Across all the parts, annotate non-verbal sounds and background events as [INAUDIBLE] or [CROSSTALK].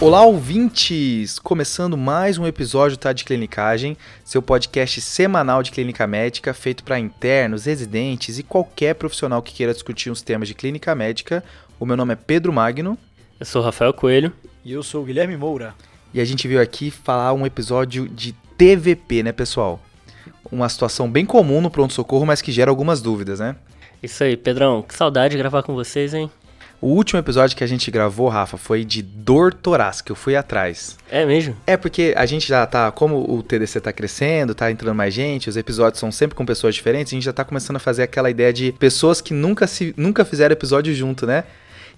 Olá, ouvintes! Começando mais um episódio tá, de Clinicagem, seu podcast semanal de clínica médica feito para internos, residentes e qualquer profissional que queira discutir uns temas de clínica médica. O meu nome é Pedro Magno. Eu sou Rafael Coelho. E eu sou o Guilherme Moura. E a gente veio aqui falar um episódio de TVP, né, pessoal? Uma situação bem comum no pronto-socorro, mas que gera algumas dúvidas, né? Isso aí, Pedrão. Que saudade de gravar com vocês, hein? O último episódio que a gente gravou, Rafa, foi de dor torácica. Eu fui atrás. É mesmo? É porque a gente já tá, como o TDC tá crescendo, tá entrando mais gente, os episódios são sempre com pessoas diferentes, a gente já tá começando a fazer aquela ideia de pessoas que nunca se nunca fizeram episódio junto, né?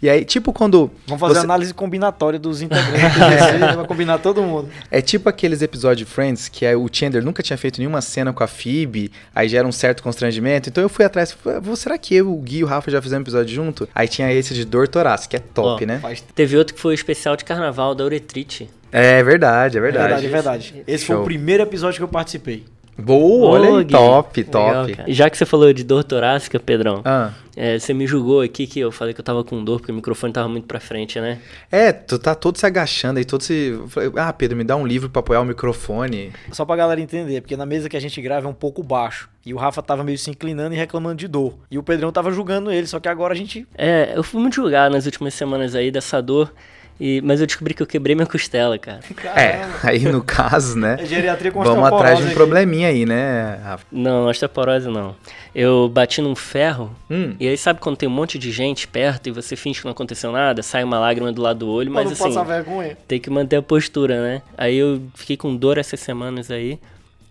E aí, tipo quando. Vamos fazer você... análise combinatória dos integrantes [LAUGHS] desse, vai combinar todo mundo. É tipo aqueles episódios de Friends que é, o Chandler nunca tinha feito nenhuma cena com a Phoebe, aí gera um certo constrangimento. Então eu fui atrás, falei, será que eu, o Gui e o Rafa já fizemos um episódio junto? Aí tinha esse de dor torácica, que é top, oh, né? Faz... Teve outro que foi o especial de carnaval da Uretrite. É verdade, é verdade. É verdade, é verdade. Esse Show. foi o primeiro episódio que eu participei. Boa, olha aí, top, top. Legal, Já que você falou de dor torácica, Pedrão, ah. é, você me julgou aqui que eu falei que eu tava com dor porque o microfone tava muito pra frente, né? É, tu tá todo se agachando aí, todo se... Ah, Pedro, me dá um livro pra apoiar o microfone. Só pra galera entender, porque na mesa que a gente grava é um pouco baixo. E o Rafa tava meio se inclinando e reclamando de dor. E o Pedrão tava julgando ele, só que agora a gente... É, eu fui muito julgado nas últimas semanas aí dessa dor... E, mas eu descobri que eu quebrei minha costela, cara. Caramba. É, [LAUGHS] aí no caso, né? É geriatria com Vamos atrás de um aqui. probleminha aí, né, Rafa? Não, osteoporose não. Eu bati num ferro, hum. e aí sabe quando tem um monte de gente perto e você finge que não aconteceu nada, sai uma lágrima do lado do olho, mas assim, tem que manter a postura, né? Aí eu fiquei com dor essas semanas aí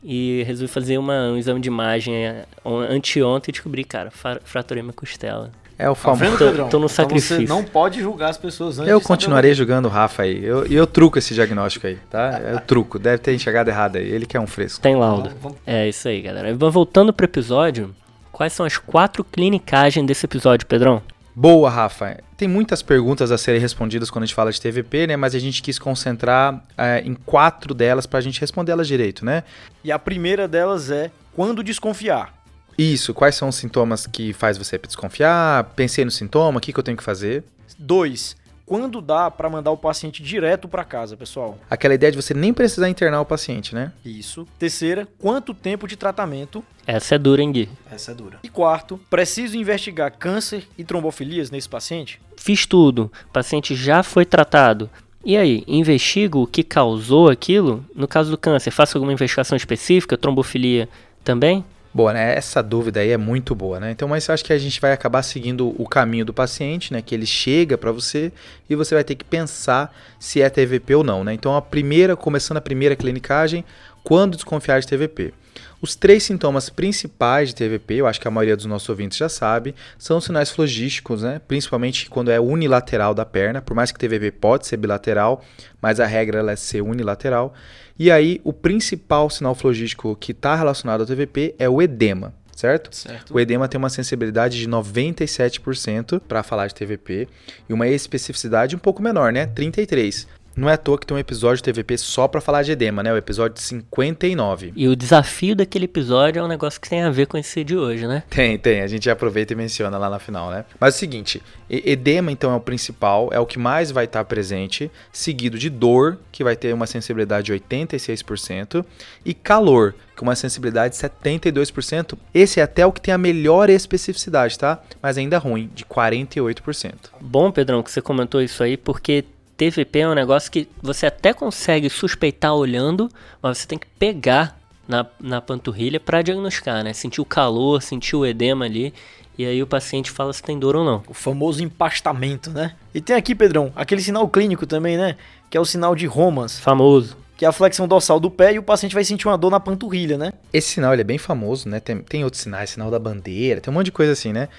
e resolvi fazer uma, um exame de imagem é, anteontem e descobri, cara, fraturei minha costela. É o famoso. Tá vendo, Pedrão? Tô, no sacrifício. Então você não pode julgar as pessoas antes. Eu continuarei julgando o Rafa aí. Eu, eu truco esse diagnóstico aí, tá? Eu truco. Deve ter enxergado errado aí. Ele que é um fresco. Tem laudo. É isso aí, galera. Voltando pro episódio, quais são as quatro clinicagens desse episódio, Pedrão? Boa, Rafa. Tem muitas perguntas a serem respondidas quando a gente fala de TVP, né? Mas a gente quis concentrar é, em quatro delas para a gente responder elas direito, né? E a primeira delas é quando desconfiar. Isso, quais são os sintomas que faz você desconfiar? Pensei no sintoma, o que, que eu tenho que fazer? Dois, quando dá para mandar o paciente direto para casa, pessoal? Aquela ideia de você nem precisar internar o paciente, né? Isso. Terceira, quanto tempo de tratamento? Essa é dura, hein, Gui? Essa é dura. E quarto, preciso investigar câncer e trombofilias nesse paciente? Fiz tudo. O paciente já foi tratado. E aí, investigo o que causou aquilo? No caso do câncer, faço alguma investigação específica? Trombofilia também? Boa, né? Essa dúvida aí é muito boa, né? Então, mas eu acho que a gente vai acabar seguindo o caminho do paciente, né? Que ele chega para você e você vai ter que pensar se é TVP ou não, né? Então, a primeira, começando a primeira clinicagem, quando desconfiar de TVP. Os três sintomas principais de TVP, eu acho que a maioria dos nossos ouvintes já sabe, são os sinais flogísticos, né? principalmente quando é unilateral da perna, por mais que TVP pode ser bilateral, mas a regra é ser unilateral. E aí, o principal sinal flogístico que está relacionado ao TVP é o edema. Certo? certo? O edema tem uma sensibilidade de 97% para falar de TVP e uma especificidade um pouco menor, né? 33. Não é à toa que tem um episódio de TVP só para falar de edema, né? O episódio 59. E o desafio daquele episódio é um negócio que tem a ver com esse de hoje, né? Tem, tem. A gente aproveita e menciona lá na final, né? Mas é o seguinte, edema então é o principal, é o que mais vai estar presente, seguido de dor, que vai ter uma sensibilidade de 86%, e calor, com uma sensibilidade de 72%. Esse é até o que tem a melhor especificidade, tá? Mas ainda ruim, de 48%. Bom, Pedrão, que você comentou isso aí, porque TVP é um negócio que você até consegue suspeitar olhando, mas você tem que pegar na, na panturrilha para diagnosticar, né? Sentir o calor, sentir o edema ali. E aí o paciente fala se tem dor ou não. O famoso empastamento, né? E tem aqui, Pedrão, aquele sinal clínico também, né? Que é o sinal de Romas. Famoso. Que é a flexão dorsal do pé e o paciente vai sentir uma dor na panturrilha, né? Esse sinal ele é bem famoso, né? Tem, tem outros sinais, sinal da bandeira, tem um monte de coisa assim, né?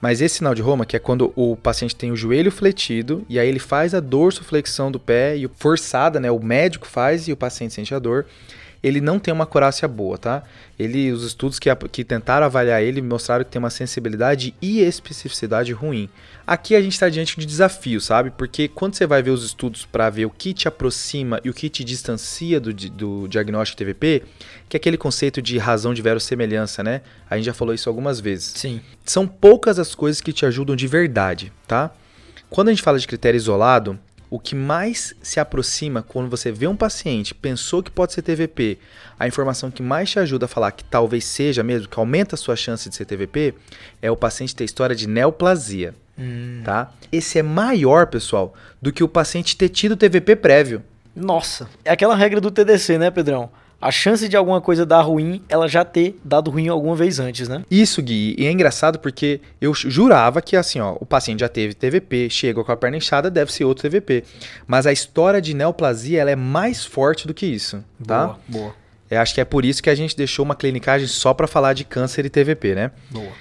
Mas esse sinal de Roma, que é quando o paciente tem o joelho fletido e aí ele faz a dorsoflexão do pé e forçada, né? O médico faz e o paciente sente a dor. Ele não tem uma acurácia boa, tá? Ele, os estudos que, que tentaram avaliar ele mostraram que tem uma sensibilidade e especificidade ruim. Aqui a gente está diante de desafio, sabe? Porque quando você vai ver os estudos para ver o que te aproxima e o que te distancia do, do diagnóstico TVP, que é aquele conceito de razão de verossemelhança, né? A gente já falou isso algumas vezes. Sim. São poucas as coisas que te ajudam de verdade, tá? Quando a gente fala de critério isolado, o que mais se aproxima quando você vê um paciente, pensou que pode ser TVP, a informação que mais te ajuda a falar que talvez seja mesmo, que aumenta a sua chance de ser TVP, é o paciente ter história de neoplasia. Hum. Tá? Esse é maior, pessoal, do que o paciente ter tido TVP prévio. Nossa, é aquela regra do TDC, né, Pedrão? A chance de alguma coisa dar ruim, ela já ter dado ruim alguma vez antes, né? Isso, Gui. E é engraçado porque eu jurava que assim, ó, o paciente já teve TVP, chega com a perna inchada, deve ser outro TVP. Mas a história de neoplasia, ela é mais forte do que isso, tá? Boa, boa. Eu acho que é por isso que a gente deixou uma clinicagem só para falar de câncer e TVP, né? Boa.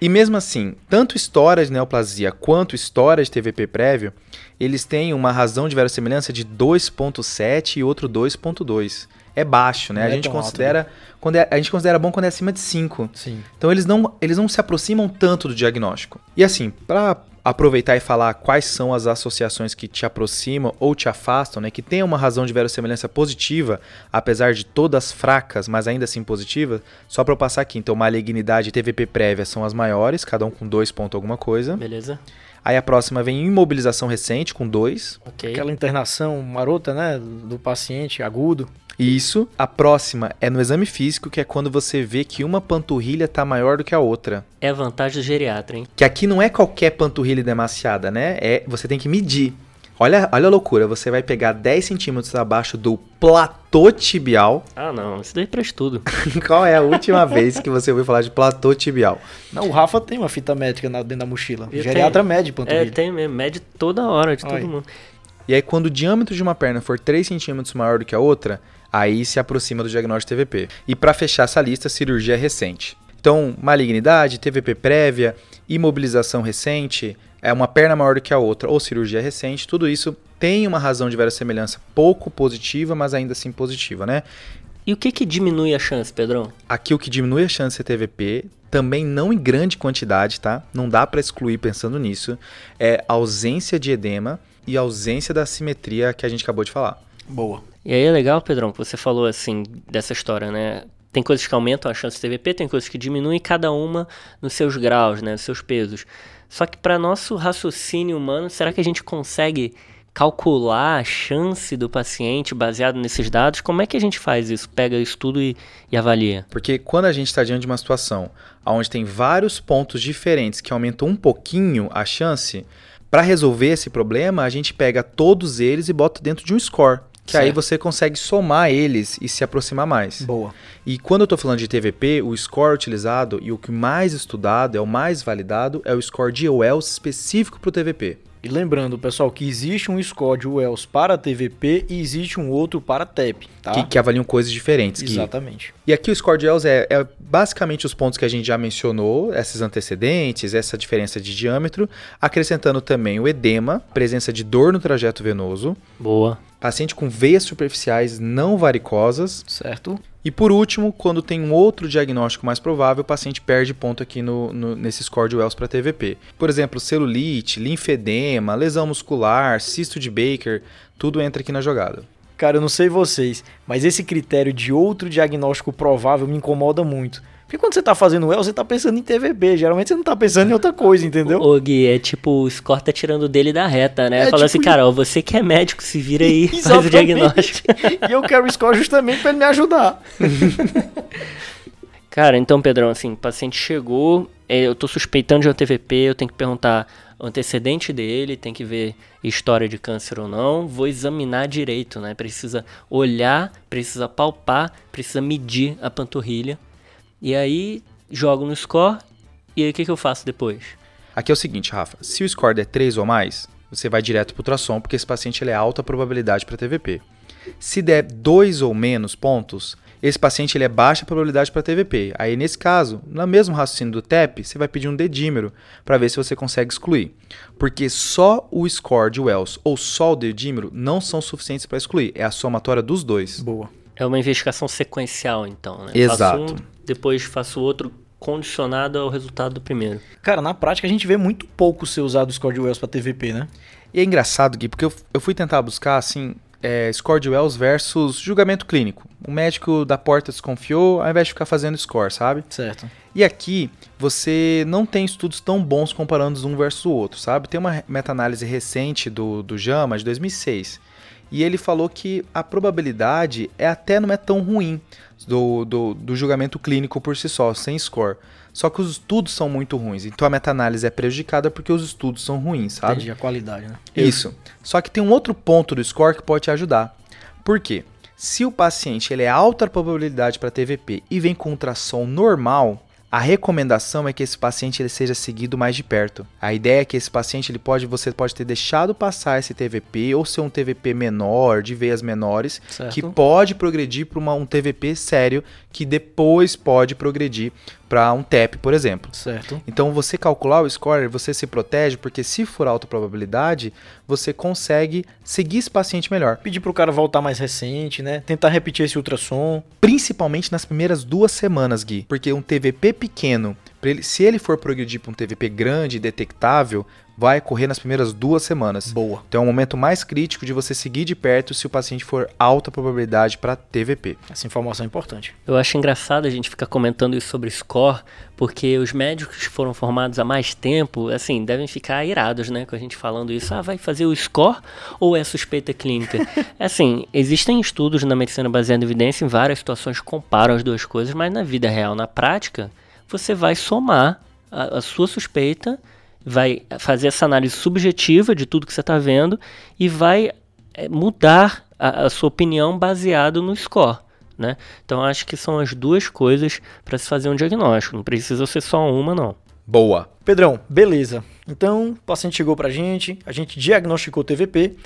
E mesmo assim, tanto história de neoplasia quanto história de TVP prévio, eles têm uma razão de verossimilhança de 2.7 e outro 2.2 é baixo, né? Não a é gente considera alto, né? quando é, a gente considera bom quando é acima de 5. Sim. Então eles não eles não se aproximam tanto do diagnóstico. E assim, para aproveitar e falar quais são as associações que te aproximam ou te afastam, né, que tem uma razão de verossimilhança positiva, apesar de todas fracas, mas ainda assim positivas, só para eu passar aqui. Então, malignidade e TVP prévia são as maiores, cada um com dois pontos alguma coisa. Beleza. Aí a próxima vem imobilização recente, com dois. Okay. Aquela internação marota, né, do paciente agudo. Isso. A próxima é no exame físico, que é quando você vê que uma panturrilha está maior do que a outra. É a vantagem do geriatra, hein? Que aqui não é qualquer panturrilha demasiada, né? É, você tem que medir. Olha, olha a loucura, você vai pegar 10 centímetros abaixo do platô tibial. [LAUGHS] Ah, não, isso daí para estudo. [LAUGHS] Qual é a última vez que você ouviu falar de platô tibial? Não, o Rafa tem uma fita métrica dentro da mochila. O geriatra mede panturrilha. É, tem mesmo, mede toda hora de todo mundo. E aí, quando o diâmetro de uma perna for 3 centímetros maior do que a outra, aí se aproxima do diagnóstico TVP. E para fechar essa lista, cirurgia recente. Então, malignidade, TVP prévia, imobilização recente, é uma perna maior do que a outra ou cirurgia recente, tudo isso tem uma razão de verossemelhança pouco positiva, mas ainda assim positiva, né? E o que que diminui a chance, Pedrão? Aqui o que diminui a chance de TVP, também não em grande quantidade, tá? Não dá para excluir pensando nisso, é ausência de edema e ausência da simetria que a gente acabou de falar. Boa. E aí é legal, Pedrão, que você falou assim dessa história, né? Tem coisas que aumentam a chance de TVP, tem coisas que diminuem, cada uma nos seus graus, né? Nos seus pesos. Só que para nosso raciocínio humano, será que a gente consegue calcular a chance do paciente baseado nesses dados? Como é que a gente faz isso? Pega isso tudo e, e avalia? Porque quando a gente está diante de uma situação onde tem vários pontos diferentes que aumentam um pouquinho a chance, para resolver esse problema, a gente pega todos eles e bota dentro de um score. Que certo. aí você consegue somar eles e se aproximar mais. Boa. E quando eu estou falando de TVP, o score utilizado e o que mais estudado, é o mais validado, é o score de Wells específico para o TVP. E lembrando, pessoal, que existe um score de Wells para TVP e existe um outro para TEP, tá? Que, que avaliam coisas diferentes. Exatamente. E aqui o score de Wells é, é, basicamente os pontos que a gente já mencionou, esses antecedentes, essa diferença de diâmetro, acrescentando também o edema, presença de dor no trajeto venoso. Boa. Paciente com veias superficiais não varicosas. Certo. E por último, quando tem um outro diagnóstico mais provável, o paciente perde ponto aqui no, no nesse score de Wells para TVP. Por exemplo, celulite, linfedema, lesão muscular, cisto de Baker, tudo entra aqui na jogada. Cara, eu não sei vocês, mas esse critério de outro diagnóstico provável me incomoda muito. Porque quando você tá fazendo well, você tá pensando em TVB. Geralmente você não tá pensando em outra coisa, entendeu? Ô, Gui, é tipo, o score tá tirando dele da reta, né? É, Falando tipo... assim, cara, ó, você que é médico, se vira aí, [LAUGHS] faz o diagnóstico. [LAUGHS] e eu quero o score justamente para ele me ajudar. [LAUGHS] cara, então, Pedrão, assim, o paciente chegou, é, eu tô suspeitando de um TVP, eu tenho que perguntar o antecedente dele, tem que ver história de câncer ou não, vou examinar direito, né? Precisa olhar, precisa palpar, precisa medir a panturrilha e aí jogo no score e aí o que, que eu faço depois? Aqui é o seguinte, Rafa. Se o score der 3 ou mais, você vai direto para o ultrassom, porque esse paciente ele é alta probabilidade para TVP. Se der 2 ou menos pontos, esse paciente ele é baixa probabilidade para TVP. Aí, nesse caso, no mesmo raciocínio do TEP, você vai pedir um dedímero para ver se você consegue excluir. Porque só o score de Wells ou só o dedímero não são suficientes para excluir. É a somatória dos dois. Boa. É uma investigação sequencial, então, né? Exato. Um, depois faço outro condicionado ao resultado do primeiro. Cara, na prática a gente vê muito pouco ser usado o score de Wells para TVP, né? E é engraçado, Gui, porque eu, eu fui tentar buscar, assim, é, score de Wells versus julgamento clínico. O médico da porta desconfiou, ao invés de ficar fazendo score, sabe? Certo. E aqui você não tem estudos tão bons comparando um versus o outro, sabe? Tem uma meta-análise recente do, do JAMA de 2006 e ele falou que a probabilidade é até não é tão ruim do, do, do julgamento clínico por si só, sem score. Só que os estudos são muito ruins. Então a meta-análise é prejudicada porque os estudos são ruins, sabe? Entendi, a qualidade, né? Isso. Só que tem um outro ponto do score que pode te ajudar. Por quê? Se o paciente ele é alta probabilidade para TVP e vem com ultrassom normal, a recomendação é que esse paciente ele seja seguido mais de perto. A ideia é que esse paciente ele pode, você pode ter deixado passar esse TVP ou ser um TVP menor, de veias menores, certo. que pode progredir para um TVP sério, que depois pode progredir para um TEP, por exemplo. Certo. Então você calcular o score, você se protege, porque se for alta probabilidade, você consegue seguir esse paciente melhor. Pedir para o cara voltar mais recente, né? Tentar repetir esse ultrassom. Principalmente nas primeiras duas semanas, Gui. Porque um TVP pequeno, ele, se ele for progredir para um TVP grande e detectável, vai ocorrer nas primeiras duas semanas. Boa. Então é o momento mais crítico de você seguir de perto se o paciente for alta probabilidade para TVP. Essa informação é importante. Eu acho engraçado a gente ficar comentando isso sobre score, porque os médicos que foram formados há mais tempo, assim, devem ficar irados, né, com a gente falando isso. Ah, vai fazer o score ou é suspeita clínica? [LAUGHS] assim, existem estudos na medicina baseada em evidência em várias situações que comparam as duas coisas, mas na vida real, na prática, você vai somar a, a sua suspeita vai fazer essa análise subjetiva de tudo que você está vendo e vai é, mudar a, a, sua opinião baseado no score. Né? Então acho que são as duas coisas para se fazer um diagnóstico. Não precisa ser só uma, não. Boa. Pedrão, beleza. Então o paciente chegou para a gente, a gente diagnosticou TVP.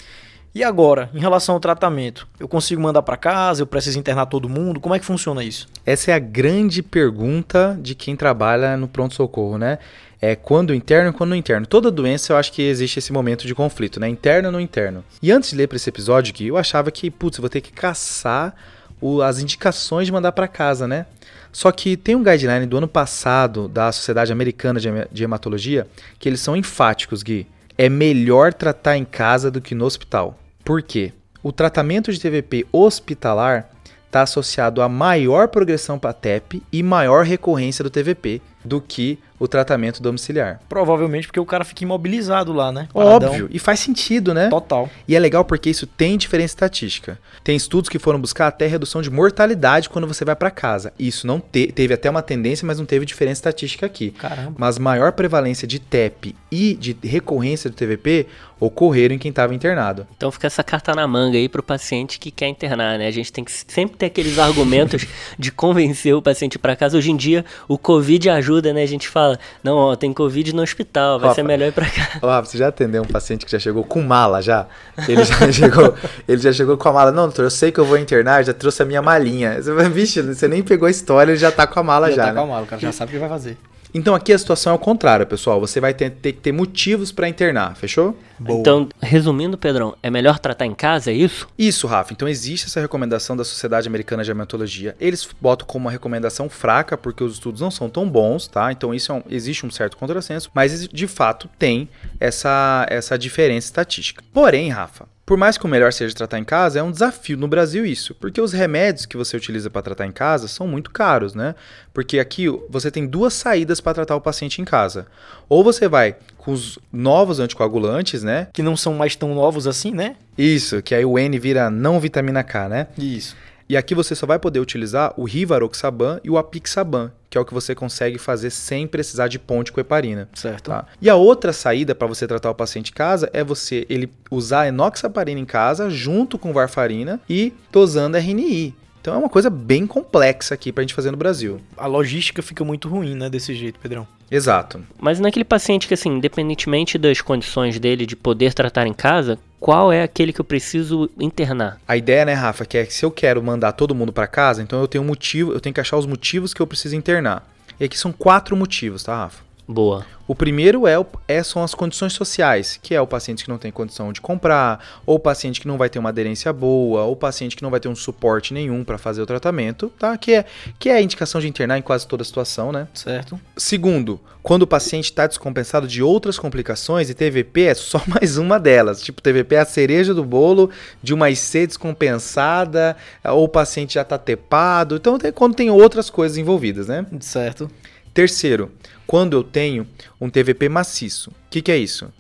E agora, em relação ao tratamento, eu consigo mandar para casa? Eu preciso internar todo mundo? Como é que funciona isso? Essa é a grande pergunta de quem trabalha no pronto socorro, né? É quando interno e quando interno. Toda doença eu acho que existe esse momento de conflito, né? Interno não interno. E antes de ler para esse episódio aqui, eu achava que, putz, vou ter que caçar o, as indicações de mandar para casa, né? Só que tem um guideline do ano passado da Sociedade Americana de Hematologia que eles são enfáticos, Gui. É melhor tratar em casa do que no hospital. Por quê? O tratamento de TVP hospitalar está associado a maior progressão para TEP e maior recorrência do TVP do que o tratamento domiciliar. Provavelmente porque o cara fica imobilizado lá, né? Paradão. Óbvio, e faz sentido, né? Total. E é legal porque isso tem diferença estatística. Tem estudos que foram buscar até redução de mortalidade quando você vai para casa. Isso não te teve até uma tendência, mas não teve diferença estatística aqui. Caramba. Mas maior prevalência de TEP e de recorrência do TVP ocorreram em quem estava internado. Então fica essa carta na manga aí pro paciente que quer internar, né? A gente tem que sempre ter aqueles argumentos [LAUGHS] de convencer o paciente para casa. Hoje em dia, o Covid ajuda, né? A gente fala, não, ó, tem Covid no hospital, vai Rafa, ser melhor ir pra cá. [LAUGHS] Ó, você já atendeu um paciente que já chegou com mala já? Ele já [LAUGHS] chegou, ele já chegou com a mala. Não, doutor, eu sei que eu vou internar, já trouxe a minha malinha. Você vai, vixe, você nem pegou a história, ele já tá com a mala já. Já tá né? com a mala, o cara já sabe o que vai fazer. Então aqui a situação é o contrário, pessoal. Você vai ter, ter que ter motivos para internar, fechou? Boa. Então, resumindo, Pedrão, é melhor tratar em casa, é isso? Isso, Rafa. Então existe essa recomendação da Sociedade Americana de Hematologia. Eles botam como uma recomendação fraca, porque os estudos não são tão bons, tá? Então isso é um, existe um certo contrassenso, mas de fato tem essa, essa diferença estatística. Porém, Rafa, por mais que o melhor seja tratar em casa, é um desafio no Brasil isso, porque os remédios que você utiliza para tratar em casa são muito caros, né? Porque aqui você tem duas saídas para tratar o paciente em casa. Ou você vai com os novos anticoagulantes, né? Que não são mais tão novos assim, né? Isso, que aí o N vira não vitamina K, né? Isso. E aqui você só vai poder utilizar o Rivaroxaban e o Apixaban, que é o que você consegue fazer sem precisar de ponte com heparina. Certo. Tá? E a outra saída para você tratar o paciente em casa é você ele usar enoxaparina em casa junto com varfarina e dosando RNI. Então é uma coisa bem complexa aqui para a gente fazer no Brasil. A logística fica muito ruim, né, desse jeito, Pedrão. Exato. Mas naquele paciente que, assim, independentemente das condições dele de poder tratar em casa, qual é aquele que eu preciso internar? A ideia, né, Rafa, que é que se eu quero mandar todo mundo para casa, então eu tenho um motivo, eu tenho que achar os motivos que eu preciso internar. E aqui são quatro motivos, tá, Rafa? Boa. O primeiro é, é, são as condições sociais, que é o paciente que não tem condição de comprar, ou o paciente que não vai ter uma aderência boa, ou o paciente que não vai ter um suporte nenhum para fazer o tratamento, tá? Que é, que é a indicação de internar em quase toda situação, né? Certo. Segundo, quando o paciente está descompensado de outras complicações, e TVP é só [LAUGHS] mais uma delas. Tipo, TVP é a cereja do bolo de uma IC descompensada, ou o paciente já está tepado. Então, tem, quando tem outras coisas envolvidas, né? Certo. Terceiro, quando eu tenho um TVP maciço. O que, que é isso?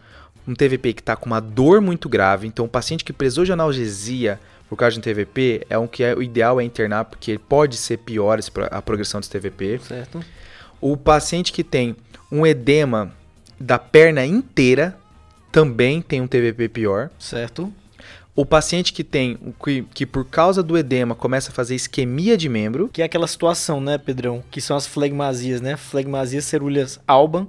Um TVP que está com uma dor muito grave, então o paciente que precisou de analgesia por causa de um TVP é um que é, o ideal é internar, porque pode ser pior a progressão desse TVP. Certo. O paciente que tem um edema da perna inteira também tem um TVP pior. Certo. O paciente que tem, que, que por causa do edema começa a fazer isquemia de membro. Que é aquela situação, né, Pedrão? Que são as flegmasias, né? Flegmasias cerúleas alban,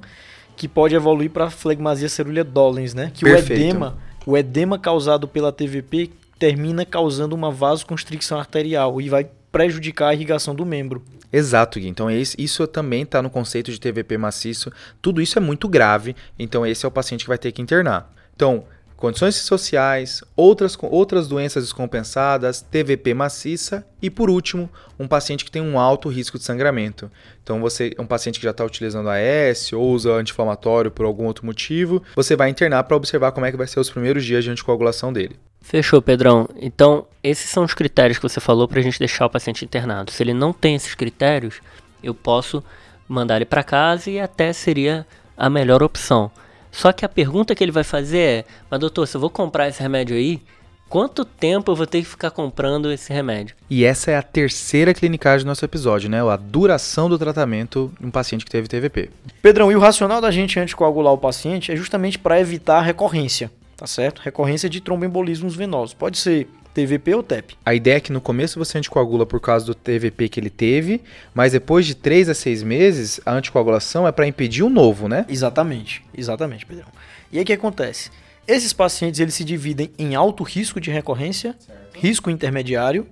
que pode evoluir para flegmasia cerúlea dolens, né? Que Perfeito. o edema, o edema causado pela TVP termina causando uma vasoconstricção arterial e vai prejudicar a irrigação do membro. Exato, Gui. Então isso também está no conceito de TVP maciço. Tudo isso é muito grave, então esse é o paciente que vai ter que internar. Então, condições sociais, outras, outras doenças descompensadas, TVP maciça e, por último, um paciente que tem um alto risco de sangramento. Então, você um paciente que já está utilizando AS ou usa anti-inflamatório por algum outro motivo, você vai internar para observar como é que vai ser os primeiros dias de anticoagulação dele. Fechou, Pedrão. Então, esses são os critérios que você falou para a gente deixar o paciente internado. Se ele não tem esses critérios, eu posso mandar ele para casa e até seria a melhor opção. Só que a pergunta que ele vai fazer é: Mas doutor, se eu vou comprar esse remédio aí, quanto tempo eu vou ter que ficar comprando esse remédio? E essa é a terceira clinicagem do nosso episódio, né? A duração do tratamento em um paciente que teve TVP. Pedrão, e o racional da gente anticoagular o paciente é justamente para evitar a recorrência, tá certo? Recorrência de tromboembolismos venosos. Pode ser TVP ou TEP. A ideia é que no começo você anticoagula por causa do TVP que ele teve, mas depois de 3 a 6 meses, a anticoagulação é para impedir um novo, né? Exatamente, exatamente, Pedrão. E aí o que acontece? Esses pacientes eles se dividem em alto risco de recorrência, certo. risco intermediário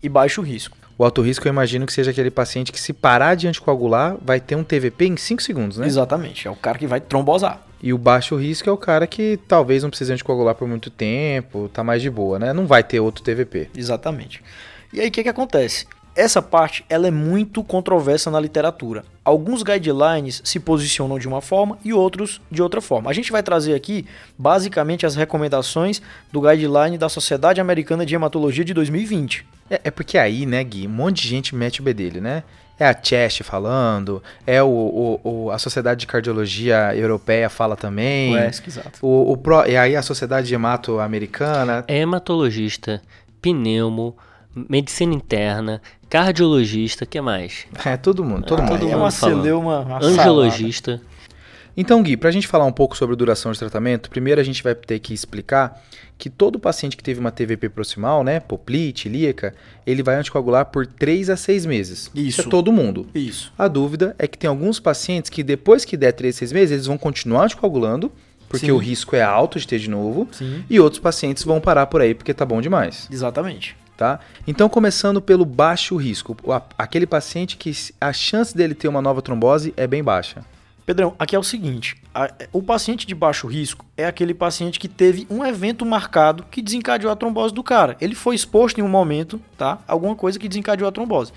e baixo risco. O alto risco eu imagino que seja aquele paciente que se parar de anticoagular vai ter um TVP em 5 segundos, né? Exatamente, é o cara que vai trombosar. E o baixo risco é o cara que talvez não precise anticoagular por muito tempo, tá mais de boa, né? Não vai ter outro TVP. Exatamente. E aí o que, que acontece? Essa parte ela é muito controversa na literatura. Alguns guidelines se posicionam de uma forma e outros de outra forma. A gente vai trazer aqui basicamente as recomendações do guideline da Sociedade Americana de Hematologia de 2020. É, é porque aí, né, Gui, um monte de gente mete o bedelho, né? É a Chest falando, é o, o, o, a Sociedade de Cardiologia Europeia fala também. O ESC, exato. O, o Pro, e aí a Sociedade de Hemato Americana. É hematologista, pneumo, medicina interna, cardiologista, que mais? É, todo mundo, todo ah, mundo. É uma celeuma, uma Angiologista. Salada. Então, Gui, para a gente falar um pouco sobre duração de tratamento, primeiro a gente vai ter que explicar que todo paciente que teve uma TVP proximal, né, poplite, ilíaca, ele vai anticoagular por 3 a 6 meses. Isso. Isso é todo mundo. Isso. A dúvida é que tem alguns pacientes que depois que der 3 a 6 meses, eles vão continuar anticoagulando, porque Sim. o risco é alto de ter de novo, Sim. e outros pacientes vão parar por aí porque tá bom demais. Exatamente. Tá? Então, começando pelo baixo risco, aquele paciente que a chance dele ter uma nova trombose é bem baixa. Pedrão, aqui é o seguinte: a, o paciente de baixo risco é aquele paciente que teve um evento marcado que desencadeou a trombose do cara. Ele foi exposto em um momento, tá? Alguma coisa que desencadeou a trombose.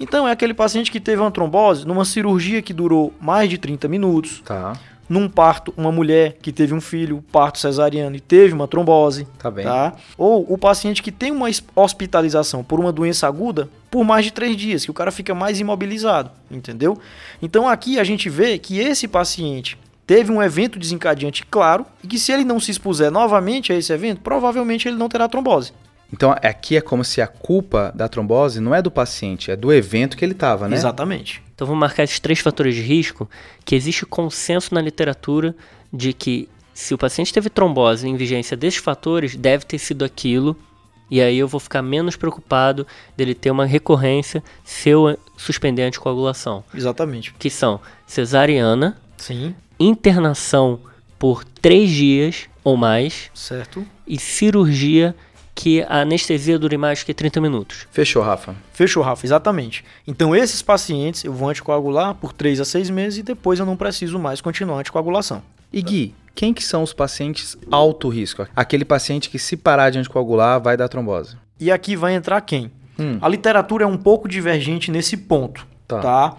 Então é aquele paciente que teve uma trombose numa cirurgia que durou mais de 30 minutos. Tá num parto, uma mulher que teve um filho, parto cesariano e teve uma trombose. Tá bem. Tá? Ou o paciente que tem uma hospitalização por uma doença aguda por mais de três dias, que o cara fica mais imobilizado, entendeu? Então aqui a gente vê que esse paciente teve um evento desencadeante claro e que se ele não se expuser novamente a esse evento, provavelmente ele não terá trombose. Então aqui é como se a culpa da trombose não é do paciente, é do evento que ele estava, né? Exatamente. Então vamos marcar esses três fatores de risco que existe consenso na literatura de que se o paciente teve trombose em vigência desses fatores, deve ter sido aquilo. E aí eu vou ficar menos preocupado dele ter uma recorrência se eu suspender a anticoagulação. Exatamente. Que são cesariana, Sim. internação por três dias ou mais, certo. e cirurgia que a anestesia dure mais que 30 minutos. Fechou, Rafa. Fechou, Rafa, exatamente. Então, esses pacientes eu vou anticoagular por 3 a 6 meses e depois eu não preciso mais continuar a anticoagulação. E Gui, quem que são os pacientes alto risco? Aquele paciente que se parar de anticoagular vai dar trombose. E aqui vai entrar quem? Hum. A literatura é um pouco divergente nesse ponto, tá? tá?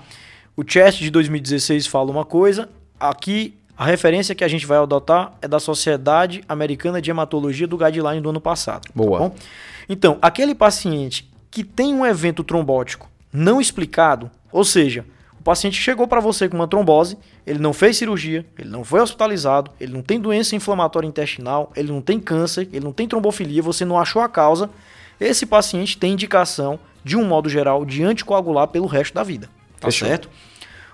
O CHEST de 2016 fala uma coisa, aqui a referência que a gente vai adotar é da Sociedade Americana de Hematologia do Guideline do ano passado. Tá Boa. Tá então, aquele paciente que tem um evento trombótico não explicado, ou seja, o paciente chegou para você com uma trombose, ele não fez cirurgia, ele não foi hospitalizado, ele não tem doença inflamatória intestinal, ele não tem câncer, ele não tem trombofilia, você não achou a causa, esse paciente tem indicação, de um modo geral, de anticoagular pelo resto da vida. Tá Fechou. certo?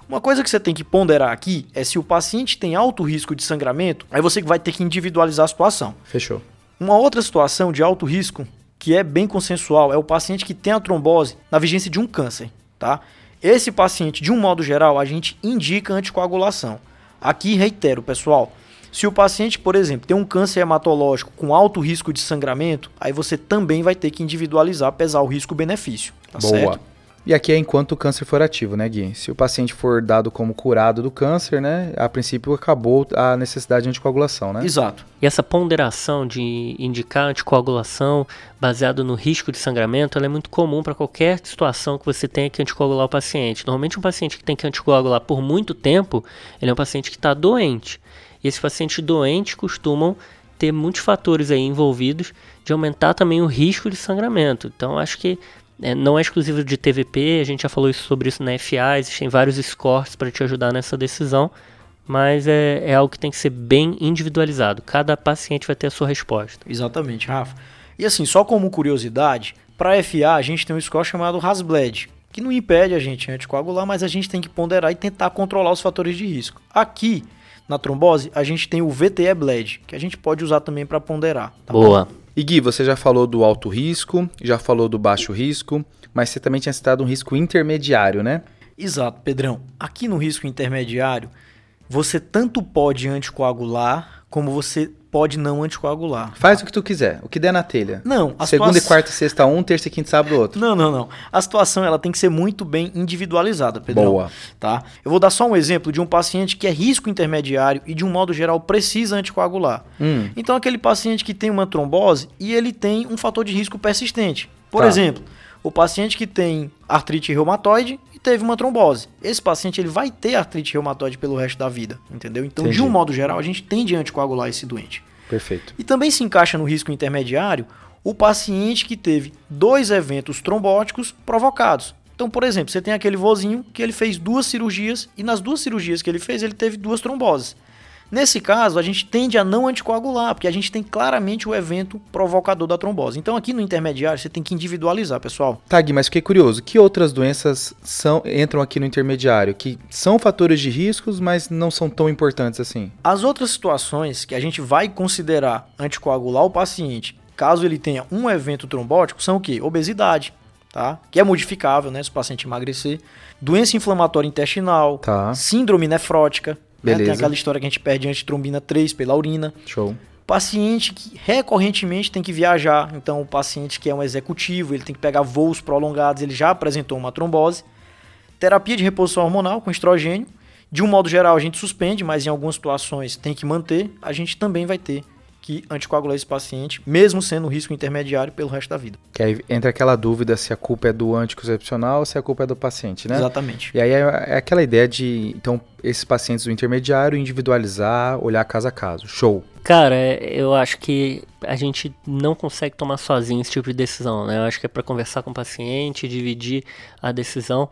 Uma coisa que você tem que ponderar aqui é se o paciente tem alto risco de sangramento, aí você vai ter que individualizar a situação. Fechou. Uma outra situação de alto risco, que é bem consensual, é o paciente que tem a trombose na vigência de um câncer, tá? Esse paciente, de um modo geral, a gente indica anticoagulação. Aqui reitero, pessoal, se o paciente, por exemplo, tem um câncer hematológico com alto risco de sangramento, aí você também vai ter que individualizar, pesar o risco-benefício. Tá Boa. certo? E aqui é enquanto o câncer for ativo, né, Gui? Se o paciente for dado como curado do câncer, né, a princípio acabou a necessidade de anticoagulação, né? Exato. E essa ponderação de indicar anticoagulação baseado no risco de sangramento, é muito comum para qualquer situação que você tenha que anticoagular o paciente. Normalmente um paciente que tem que anticoagular por muito tempo, ele é um paciente que está doente. E esses pacientes doentes costumam ter muitos fatores aí envolvidos de aumentar também o risco de sangramento. Então acho que é, não é exclusivo de TVP, a gente já falou isso, sobre isso na FA, existem vários scores para te ajudar nessa decisão, mas é, é algo que tem que ser bem individualizado. Cada paciente vai ter a sua resposta. Exatamente, Rafa. E assim, só como curiosidade, para FA a gente tem um score chamado Hasbled, que não impede a gente anticoagular, mas a gente tem que ponderar e tentar controlar os fatores de risco. Aqui, na trombose, a gente tem o VTE Bled, que a gente pode usar também para ponderar. Tá Boa. Bom? E Gui, você já falou do alto risco, já falou do baixo risco, mas você também tinha citado um risco intermediário, né? Exato, Pedrão. Aqui no risco intermediário, você tanto pode anticoagular, como você pode não anticoagular. Faz o que tu quiser, o que der na telha. Não, a Segunda e quarta e sexta um, terça e quinta e sábado outro. Não, não, não. A situação ela tem que ser muito bem individualizada, Pedro. Boa. Tá? Eu vou dar só um exemplo de um paciente que é risco intermediário e de um modo geral precisa anticoagular. Hum. Então aquele paciente que tem uma trombose e ele tem um fator de risco persistente. Por tá. exemplo, o paciente que tem artrite reumatoide e teve uma trombose. Esse paciente ele vai ter artrite reumatoide pelo resto da vida, entendeu? Então, Entendi. de um modo geral, a gente tende a anticoagular esse doente. Perfeito. E também se encaixa no risco intermediário o paciente que teve dois eventos trombóticos provocados. Então, por exemplo, você tem aquele vozinho que ele fez duas cirurgias e nas duas cirurgias que ele fez, ele teve duas tromboses. Nesse caso, a gente tende a não anticoagular, porque a gente tem claramente o evento provocador da trombose. Então, aqui no intermediário, você tem que individualizar, pessoal. Tá, Gui, mas fiquei curioso. Que outras doenças são, entram aqui no intermediário? Que são fatores de riscos, mas não são tão importantes assim? As outras situações que a gente vai considerar anticoagular o paciente, caso ele tenha um evento trombótico, são o quê? Obesidade, tá? Que é modificável, né? Se o paciente emagrecer. Doença inflamatória intestinal. Tá. Síndrome nefrótica. Beleza. Né? Tem aquela história que a gente perde antitrombina 3 pela urina. Show. Paciente que recorrentemente tem que viajar, então o paciente que é um executivo, ele tem que pegar voos prolongados, ele já apresentou uma trombose. Terapia de reposição hormonal com estrogênio. De um modo geral, a gente suspende, mas em algumas situações tem que manter. A gente também vai ter que anticoagular esse paciente, mesmo sendo risco intermediário pelo resto da vida. Que aí entra aquela dúvida se a culpa é do anticoncepcional ou se a culpa é do paciente, né? Exatamente. E aí é, é aquela ideia de, então, esses pacientes do intermediário individualizar, olhar caso a caso. Show. Cara, eu acho que a gente não consegue tomar sozinho esse tipo de decisão, né? Eu acho que é para conversar com o paciente, dividir a decisão.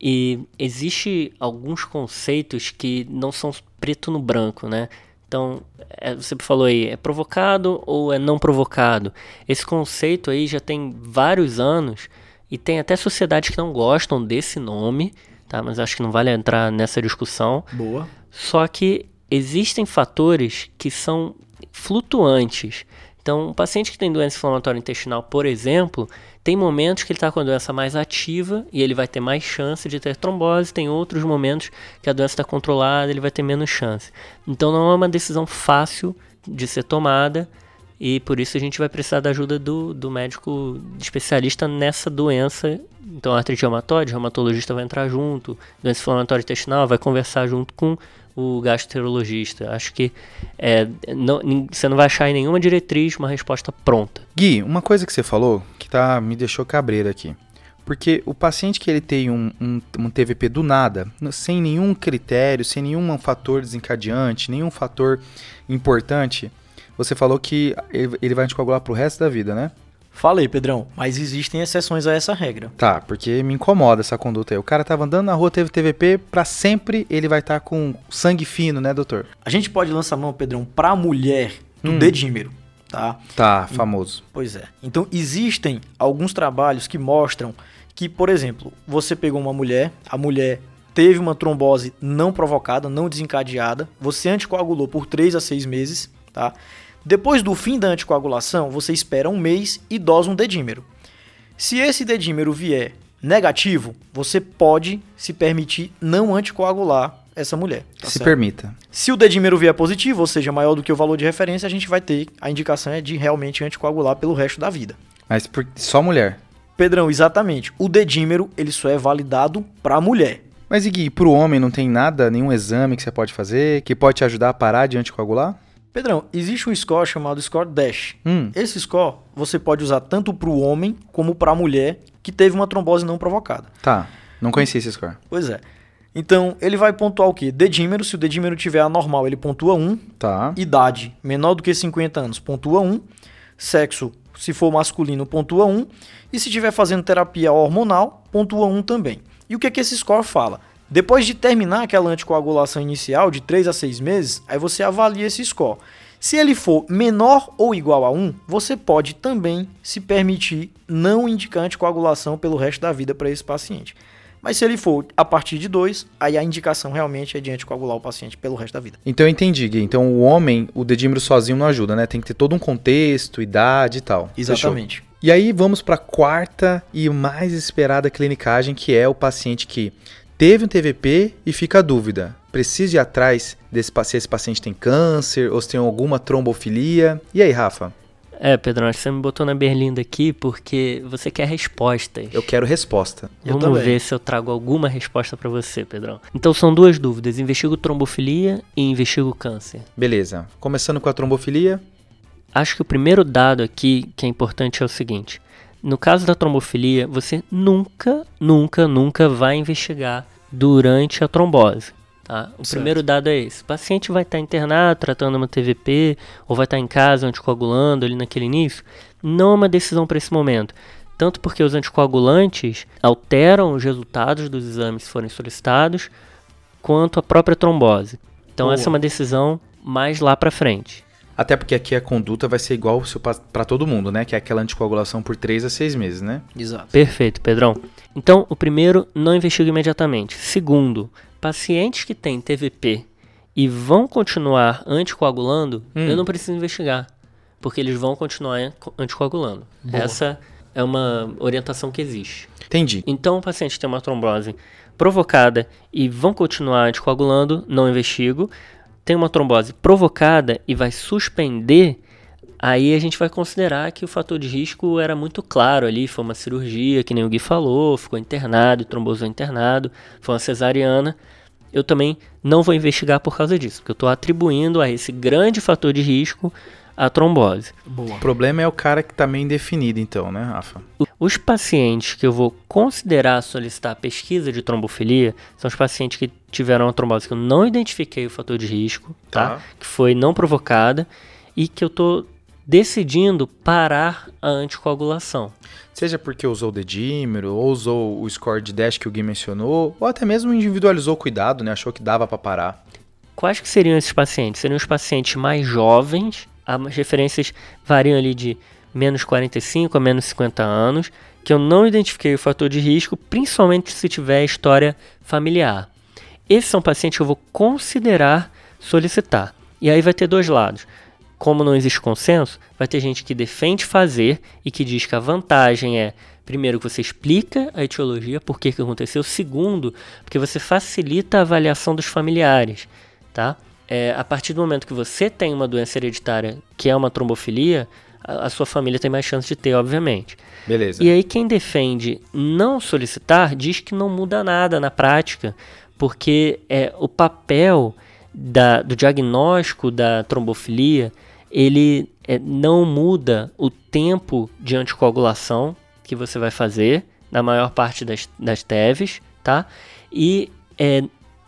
E existe alguns conceitos que não são preto no branco, né? Então, é, você falou aí, é provocado ou é não provocado? Esse conceito aí já tem vários anos e tem até sociedades que não gostam desse nome, tá? Mas acho que não vale entrar nessa discussão. Boa. Só que existem fatores que são flutuantes. Então, um paciente que tem doença inflamatória intestinal, por exemplo, tem momentos que ele está com a doença mais ativa e ele vai ter mais chance de ter trombose, tem outros momentos que a doença está controlada ele vai ter menos chance. Então não é uma decisão fácil de ser tomada e por isso a gente vai precisar da ajuda do, do médico especialista nessa doença. Então, artrite reumatoide, o reumatologista vai entrar junto, doença inflamatória intestinal vai conversar junto com o gastroenterologista. Acho que é, não, você não vai achar em nenhuma diretriz uma resposta pronta. Gui, uma coisa que você falou que tá, me deixou cabreiro aqui. Porque o paciente que ele tem um, um, um, TVP do nada, sem nenhum critério, sem nenhum fator desencadeante, nenhum fator importante, você falou que ele vai anticoagular pro resto da vida, né? Falei, Pedrão, mas existem exceções a essa regra. Tá, porque me incomoda essa conduta aí. O cara tava andando na rua, teve TVP, para sempre ele vai estar tá com sangue fino, né, doutor? A gente pode lançar mão, Pedrão, pra mulher do hum. dedímero, tá? Tá, famoso. Pois é. Então, existem alguns trabalhos que mostram que, por exemplo, você pegou uma mulher, a mulher teve uma trombose não provocada, não desencadeada, você anticoagulou por 3 a 6 meses, tá? Depois do fim da anticoagulação, você espera um mês e dosa um dedímero. Se esse dedímero vier negativo, você pode se permitir não anticoagular essa mulher. Tá se certo? permita. Se o dedímero vier positivo, ou seja, maior do que o valor de referência, a gente vai ter a indicação é de realmente anticoagular pelo resto da vida. Mas por, só mulher? Pedrão, exatamente. O dedímero ele só é validado para mulher. Mas e Gui, para o homem não tem nada, nenhum exame que você pode fazer que pode te ajudar a parar de anticoagular? Pedrão, existe um score chamado Score Dash. Hum. Esse score você pode usar tanto para o homem como para a mulher que teve uma trombose não provocada. Tá, não conhecia esse score. Pois é. Então, ele vai pontuar o quê? Dedímero, se o dedímero tiver anormal, ele pontua 1. Tá. Idade, menor do que 50 anos, pontua 1. Sexo, se for masculino, pontua 1. E se estiver fazendo terapia hormonal, pontua 1 também. E o que, é que esse score fala? Depois de terminar aquela anticoagulação inicial de 3 a 6 meses, aí você avalia esse score. Se ele for menor ou igual a 1, você pode também se permitir não indicar anticoagulação pelo resto da vida para esse paciente. Mas se ele for a partir de 2, aí a indicação realmente é de anticoagular o paciente pelo resto da vida. Então eu entendi, Gui. Então o homem, o dedímero sozinho não ajuda, né? Tem que ter todo um contexto, idade e tal. Exatamente. Fechou. E aí vamos para a quarta e mais esperada clinicagem, que é o paciente que teve um TVP e fica a dúvida. Precisa ir atrás desse se esse paciente tem câncer ou se tem alguma trombofilia. E aí, Rafa? É, Pedro, você me botou na berlinda aqui porque você quer respostas. Eu quero resposta. Vamos eu ver se eu trago alguma resposta para você, Pedrão. Então são duas dúvidas: investigo trombofilia e investigo câncer. Beleza. Começando com a trombofilia. Acho que o primeiro dado aqui que é importante é o seguinte: no caso da trombofilia, você nunca, nunca, nunca vai investigar durante a trombose. Tá? O certo. primeiro dado é esse. O paciente vai estar internado, tratando uma TVP, ou vai estar em casa anticoagulando ali naquele início. Não é uma decisão para esse momento. Tanto porque os anticoagulantes alteram os resultados dos exames se forem solicitados, quanto a própria trombose. Então Boa. essa é uma decisão mais lá para frente. Até porque aqui a conduta vai ser igual para todo mundo, né? Que é aquela anticoagulação por 3 a 6 meses, né? Exato. Perfeito, Pedrão. Então, o primeiro, não investiga imediatamente. Segundo, pacientes que têm TVP e vão continuar anticoagulando, hum. eu não preciso investigar. Porque eles vão continuar anticoagulando. Boa. Essa é uma orientação que existe. Entendi. Então, o paciente tem uma trombose provocada e vão continuar anticoagulando, não investigo tem uma trombose provocada e vai suspender, aí a gente vai considerar que o fator de risco era muito claro ali, foi uma cirurgia, que nem o Gui falou, ficou internado, trombosou internado, foi uma cesariana. Eu também não vou investigar por causa disso, porque eu estou atribuindo a esse grande fator de risco a trombose. Boa. O problema é o cara que está meio indefinido, então, né, Rafa? Os pacientes que eu vou considerar solicitar pesquisa de trombofilia são os pacientes que tiveram uma trombose que eu não identifiquei o fator de risco, tá? tá? Que foi não provocada e que eu estou decidindo parar a anticoagulação. Seja porque usou o dedímero, ou usou o score de Dash que o Gui mencionou, ou até mesmo individualizou o cuidado, né? Achou que dava para parar. Quais que seriam esses pacientes? Seriam os pacientes mais jovens as referências variam ali de menos 45 a menos 50 anos, que eu não identifiquei o fator de risco, principalmente se tiver história familiar. Esses são pacientes que eu vou considerar solicitar. E aí vai ter dois lados. Como não existe consenso, vai ter gente que defende fazer e que diz que a vantagem é, primeiro, que você explica a etiologia, por que, que aconteceu. Segundo, porque você facilita a avaliação dos familiares, tá? É, a partir do momento que você tem uma doença hereditária que é uma trombofilia, a, a sua família tem mais chance de ter, obviamente. Beleza. E aí quem defende não solicitar diz que não muda nada na prática, porque é, o papel da, do diagnóstico da trombofilia ele é, não muda o tempo de anticoagulação que você vai fazer na maior parte das, das TEVs, tá? E é,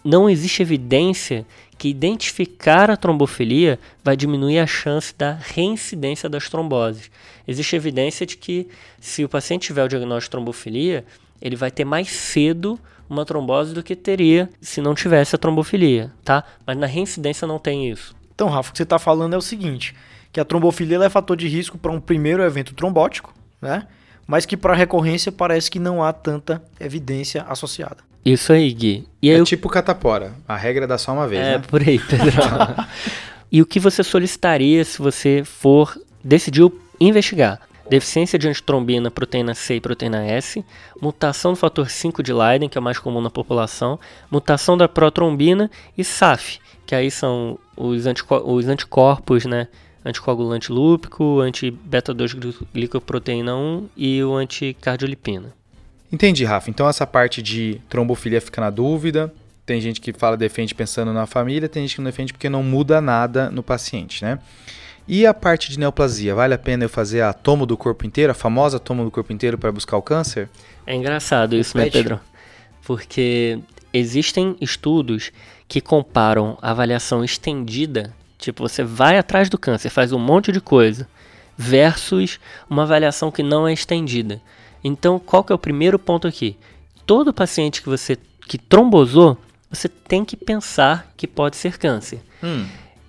não existe evidência que identificar a trombofilia vai diminuir a chance da reincidência das tromboses. Existe evidência de que se o paciente tiver o diagnóstico de trombofilia, ele vai ter mais cedo uma trombose do que teria se não tivesse a trombofilia, tá? Mas na reincidência não tem isso. Então, Rafa, o que você está falando é o seguinte, que a trombofilia é fator de risco para um primeiro evento trombótico, né? Mas que para recorrência parece que não há tanta evidência associada. Isso aí, Gui. E é eu... tipo catapora. A regra dá só uma vez, é, né? por aí, Pedro. [LAUGHS] e o que você solicitaria se você for decidiu investigar? Deficiência de antitrombina, proteína C e proteína S, mutação do fator 5 de Leiden, que é o mais comum na população, mutação da protrombina e SAF, que aí são os, antico os anticorpos, né? Anticoagulante lúpico, anti-beta-2-glicoproteína 1 e o anticardiolipina. Entendi, Rafa. Então essa parte de trombofilia fica na dúvida. Tem gente que fala defende pensando na família, tem gente que não defende porque não muda nada no paciente, né? E a parte de neoplasia, vale a pena eu fazer a tomo do corpo inteiro, a famosa tomo do corpo inteiro para buscar o câncer? É engraçado isso, né, Pedro? Porque existem estudos que comparam a avaliação estendida, tipo, você vai atrás do câncer, faz um monte de coisa, versus uma avaliação que não é estendida. Então, qual que é o primeiro ponto aqui? Todo paciente que você que trombosou, você tem que pensar que pode ser câncer. Hum.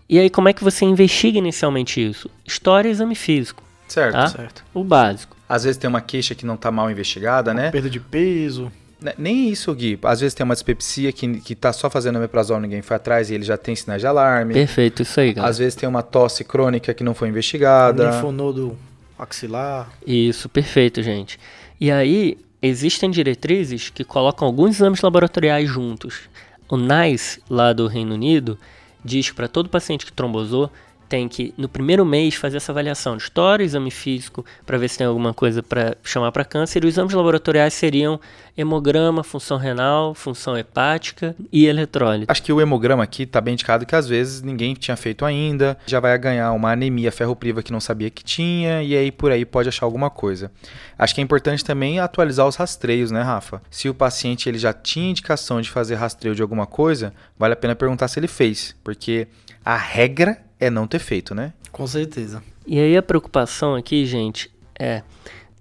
E aí, como é que você investiga inicialmente isso? História e exame físico. Certo, tá? certo. O básico. Às vezes tem uma queixa que não está mal investigada, né? Perda de peso. Né, nem isso, Gui. Às vezes tem uma dispepsia que, que tá só fazendo omeprazol, ninguém foi atrás e ele já tem sinais de alarme. Perfeito, isso aí, cara. Às vezes tem uma tosse crônica que não foi investigada. Linfonodo axilar. Isso, perfeito, gente. E aí, existem diretrizes que colocam alguns exames laboratoriais juntos. O NICE, lá do Reino Unido, diz para todo paciente que trombosou, tem que, no primeiro mês, fazer essa avaliação de história, exame físico, para ver se tem alguma coisa para chamar para câncer. E os exames laboratoriais seriam hemograma, função renal, função hepática e eletrólito. Acho que o hemograma aqui está bem indicado que às vezes ninguém tinha feito ainda, já vai ganhar uma anemia ferropriva que não sabia que tinha, e aí por aí pode achar alguma coisa. Acho que é importante também atualizar os rastreios, né, Rafa? Se o paciente ele já tinha indicação de fazer rastreio de alguma coisa, vale a pena perguntar se ele fez, porque a regra é não ter feito, né? Com certeza. E aí a preocupação aqui, gente, é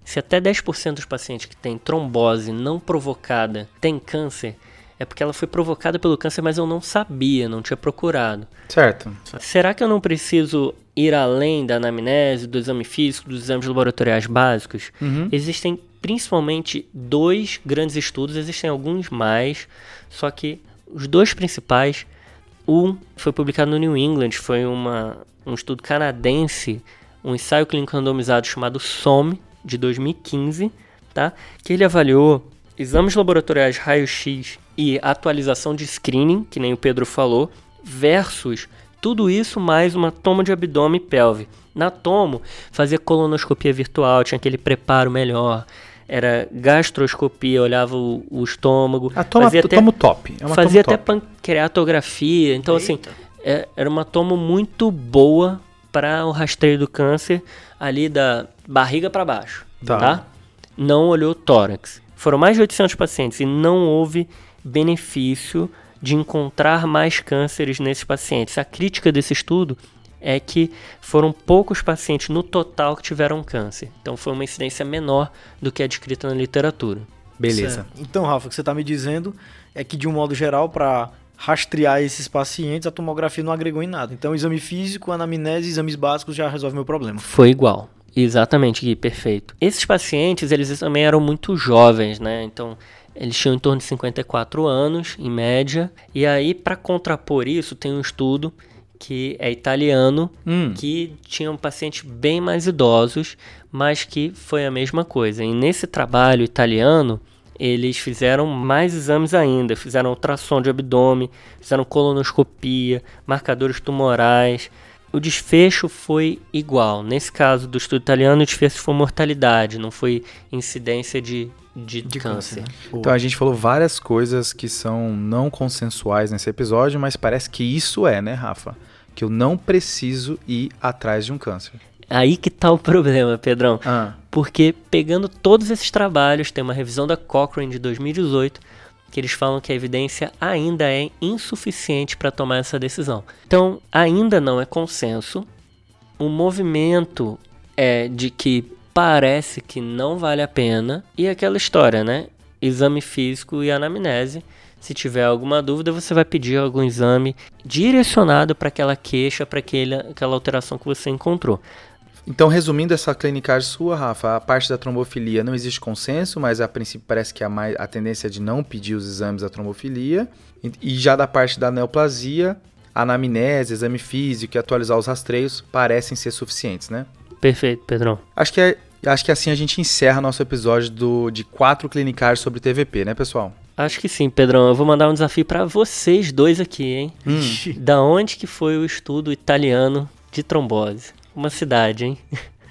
se até 10% dos pacientes que têm trombose não provocada têm câncer, é porque ela foi provocada pelo câncer, mas eu não sabia, não tinha procurado. Certo. Será que eu não preciso ir além da anamnese, do exame físico, dos exames laboratoriais básicos? Uhum. Existem principalmente dois grandes estudos, existem alguns mais, só que os dois principais um foi publicado no New England, foi uma, um estudo canadense, um ensaio clínico randomizado chamado SOM, de 2015, tá? que ele avaliou exames laboratoriais raio-x e atualização de screening, que nem o Pedro falou, versus tudo isso mais uma toma de abdômen e pelve. Na tomo, fazia colonoscopia virtual, tinha aquele preparo melhor, era gastroscopia, olhava o, o estômago. A toma, fazia até, tomo top. É fazia até top. pancreatografia. Então, assim, Eita. assim, é, era uma tomo muito boa para o rastreio do câncer ali da barriga para baixo, tá. tá? Não olhou tórax. Foram mais de 800 pacientes e não houve benefício de encontrar mais cânceres nesses pacientes. A crítica desse estudo é que foram poucos pacientes no total que tiveram câncer. Então foi uma incidência menor do que é descrita na literatura. Beleza. Certo. Então, Rafa, o que você está me dizendo é que, de um modo geral, para rastrear esses pacientes, a tomografia não agregou em nada. Então, exame físico, anamnese, exames básicos já resolve meu problema. Foi igual. Exatamente, Gui, perfeito. Esses pacientes, eles também eram muito jovens, né? Então, eles tinham em torno de 54 anos, em média. E aí, para contrapor isso, tem um estudo que é italiano, hum. que tinham pacientes bem mais idosos, mas que foi a mesma coisa. E nesse trabalho italiano, eles fizeram mais exames ainda, fizeram ultrassom de abdômen, fizeram colonoscopia, marcadores tumorais. O desfecho foi igual. Nesse caso do estudo italiano, o desfecho foi mortalidade, não foi incidência de, de, de câncer. câncer né? Então a gente falou várias coisas que são não consensuais nesse episódio, mas parece que isso é, né, Rafa? Que eu não preciso ir atrás de um câncer. Aí que tá o [LAUGHS] problema, Pedrão. Ah. Porque pegando todos esses trabalhos, tem uma revisão da Cochrane de 2018 que eles falam que a evidência ainda é insuficiente para tomar essa decisão. Então, ainda não é consenso. O movimento é de que parece que não vale a pena e aquela história, né? Exame físico e anamnese. Se tiver alguma dúvida, você vai pedir algum exame direcionado para aquela queixa, para aquela alteração que você encontrou. Então, resumindo essa clinicagem sua, Rafa, a parte da trombofilia não existe consenso, mas a princípio parece que a, mais, a tendência é de não pedir os exames da trombofilia. E, e já da parte da neoplasia, anamnese, exame físico e atualizar os rastreios parecem ser suficientes, né? Perfeito, Pedrão. Acho que, é, acho que assim a gente encerra nosso episódio do, de quatro clinicais sobre TVP, né, pessoal? Acho que sim, Pedrão. Eu vou mandar um desafio para vocês dois aqui, hein? Hum. Da onde que foi o estudo italiano de trombose? uma cidade, hein?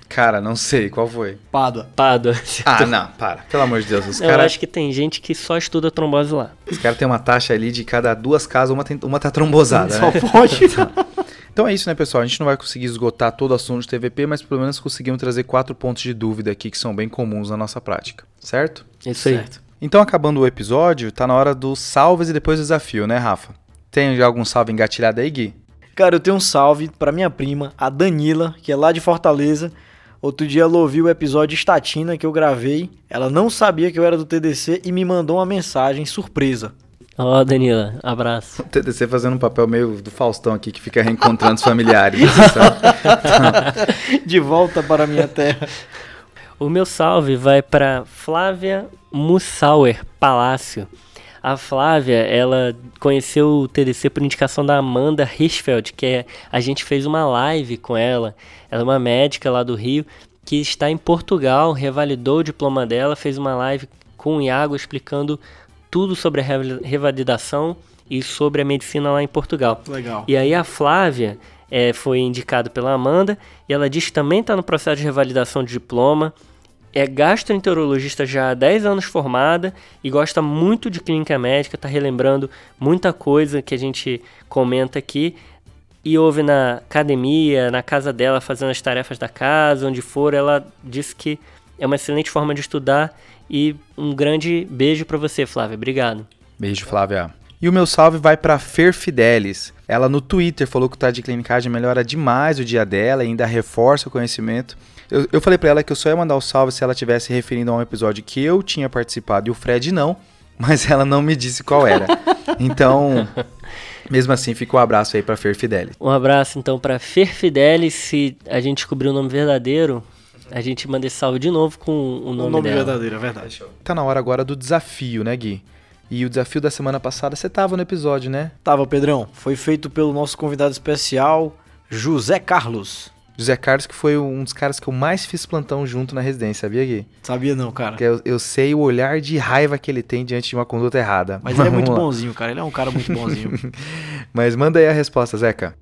Cara, não sei, qual foi? Pádua. Pádua. [LAUGHS] Ah, não, para. Pelo amor de Deus. Os Eu cara... acho que tem gente que só estuda trombose lá. Os caras têm uma taxa ali de cada duas casas, uma, tem, uma tá trombosada, Só né? pode. [LAUGHS] então é isso, né, pessoal? A gente não vai conseguir esgotar todo o assunto de TVP, mas pelo menos conseguimos trazer quatro pontos de dúvida aqui que são bem comuns na nossa prática, certo? Isso aí. Certo. Então, acabando o episódio, tá na hora dos salves e depois do desafio, né, Rafa? Tem já algum salve engatilhado aí, Gui? Cara, eu tenho um salve para minha prima, a Danila, que é lá de Fortaleza. Outro dia ela ouviu o episódio Estatina que eu gravei. Ela não sabia que eu era do TDC e me mandou uma mensagem surpresa. Ó, oh, Danila, abraço. O TDC fazendo um papel meio do Faustão aqui, que fica reencontrando os familiares. [LAUGHS] de volta para a minha terra. O meu salve vai para Flávia Mussauer Palácio. A Flávia, ela conheceu o TDC por indicação da Amanda Hirschfeld, que é, a gente fez uma live com ela. Ela é uma médica lá do Rio que está em Portugal, revalidou o diploma dela, fez uma live com o Iago explicando tudo sobre a revalidação e sobre a medicina lá em Portugal. Legal. E aí a Flávia é, foi indicada pela Amanda e ela diz que também está no processo de revalidação de diploma é gastroenterologista já há 10 anos formada e gosta muito de clínica médica, está relembrando muita coisa que a gente comenta aqui. E ouve na academia, na casa dela, fazendo as tarefas da casa, onde for, ela disse que é uma excelente forma de estudar. E um grande beijo para você, Flávia. Obrigado. Beijo, Flávia. E o meu salve vai para Fer Fidelis. Ela no Twitter falou que o tá de clinicagem melhora demais o dia dela e ainda reforça o conhecimento. Eu, eu falei para ela que eu só ia mandar o salve se ela tivesse referindo a um episódio que eu tinha participado e o Fred não, [LAUGHS] mas ela não me disse qual era. Então, [LAUGHS] mesmo assim, fica um abraço aí para Fer Fidelis. Um abraço então para Fer Fidelis. Se a gente descobrir o nome verdadeiro, a gente manda esse salve de novo com o nome, o nome dela. verdadeiro, é verdade. Tá na hora agora do desafio, né, Gui? E o desafio da semana passada, você tava no episódio, né? Tava, Pedrão. Foi feito pelo nosso convidado especial, José Carlos. José Carlos, que foi um dos caras que eu mais fiz plantão junto na residência, sabia, Gui? Sabia não, cara. Eu, eu, sei o olhar de raiva que ele tem diante de uma conduta errada. Mas ele é [LAUGHS] muito bonzinho, cara. Ele é um cara muito bonzinho. [LAUGHS] Mas manda aí a resposta, Zeca.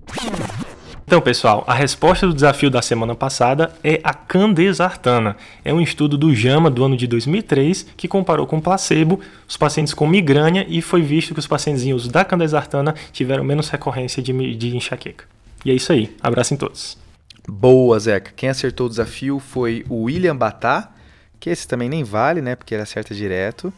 Então, pessoal, a resposta do desafio da semana passada é a candesartana. É um estudo do JAMA do ano de 2003 que comparou com placebo os pacientes com migrânia e foi visto que os pacientes em uso da candesartana tiveram menos recorrência de, de enxaqueca. E é isso aí. Abraço em todos. Boa, Zeca. Quem acertou o desafio foi o William Batá, que esse também nem vale, né? Porque ele acerta direto.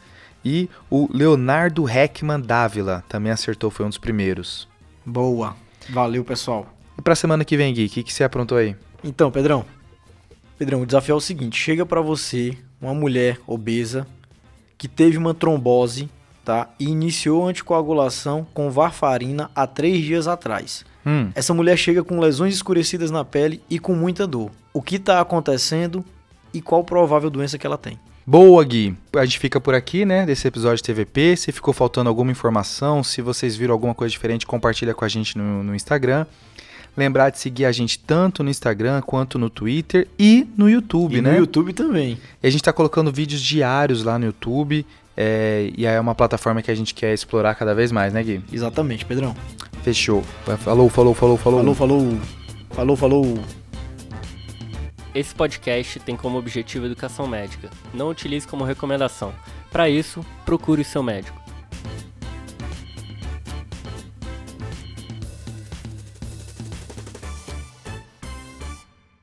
E o Leonardo Heckman Dávila também acertou, foi um dos primeiros. Boa. Valeu, pessoal. E pra semana que vem, Gui, o que, que você aprontou aí? Então, Pedrão. Pedrão, o desafio é o seguinte: chega para você uma mulher obesa que teve uma trombose, tá? E iniciou anticoagulação com varfarina há três dias atrás. Hum. Essa mulher chega com lesões escurecidas na pele e com muita dor. O que está acontecendo e qual provável doença que ela tem? Boa, Gui. A gente fica por aqui, né, desse episódio de TVP. Se ficou faltando alguma informação, se vocês viram alguma coisa diferente, compartilha com a gente no, no Instagram. Lembrar de seguir a gente tanto no Instagram quanto no Twitter e no YouTube, e né? No YouTube também. E a gente está colocando vídeos diários lá no YouTube. É, e é uma plataforma que a gente quer explorar cada vez mais, né, Gui? Exatamente, Pedrão. Fechou. Falou, falou, falou, falou. Falou, falou. Falou, falou. Esse podcast tem como objetivo educação médica. Não utilize como recomendação. Para isso, procure o seu médico.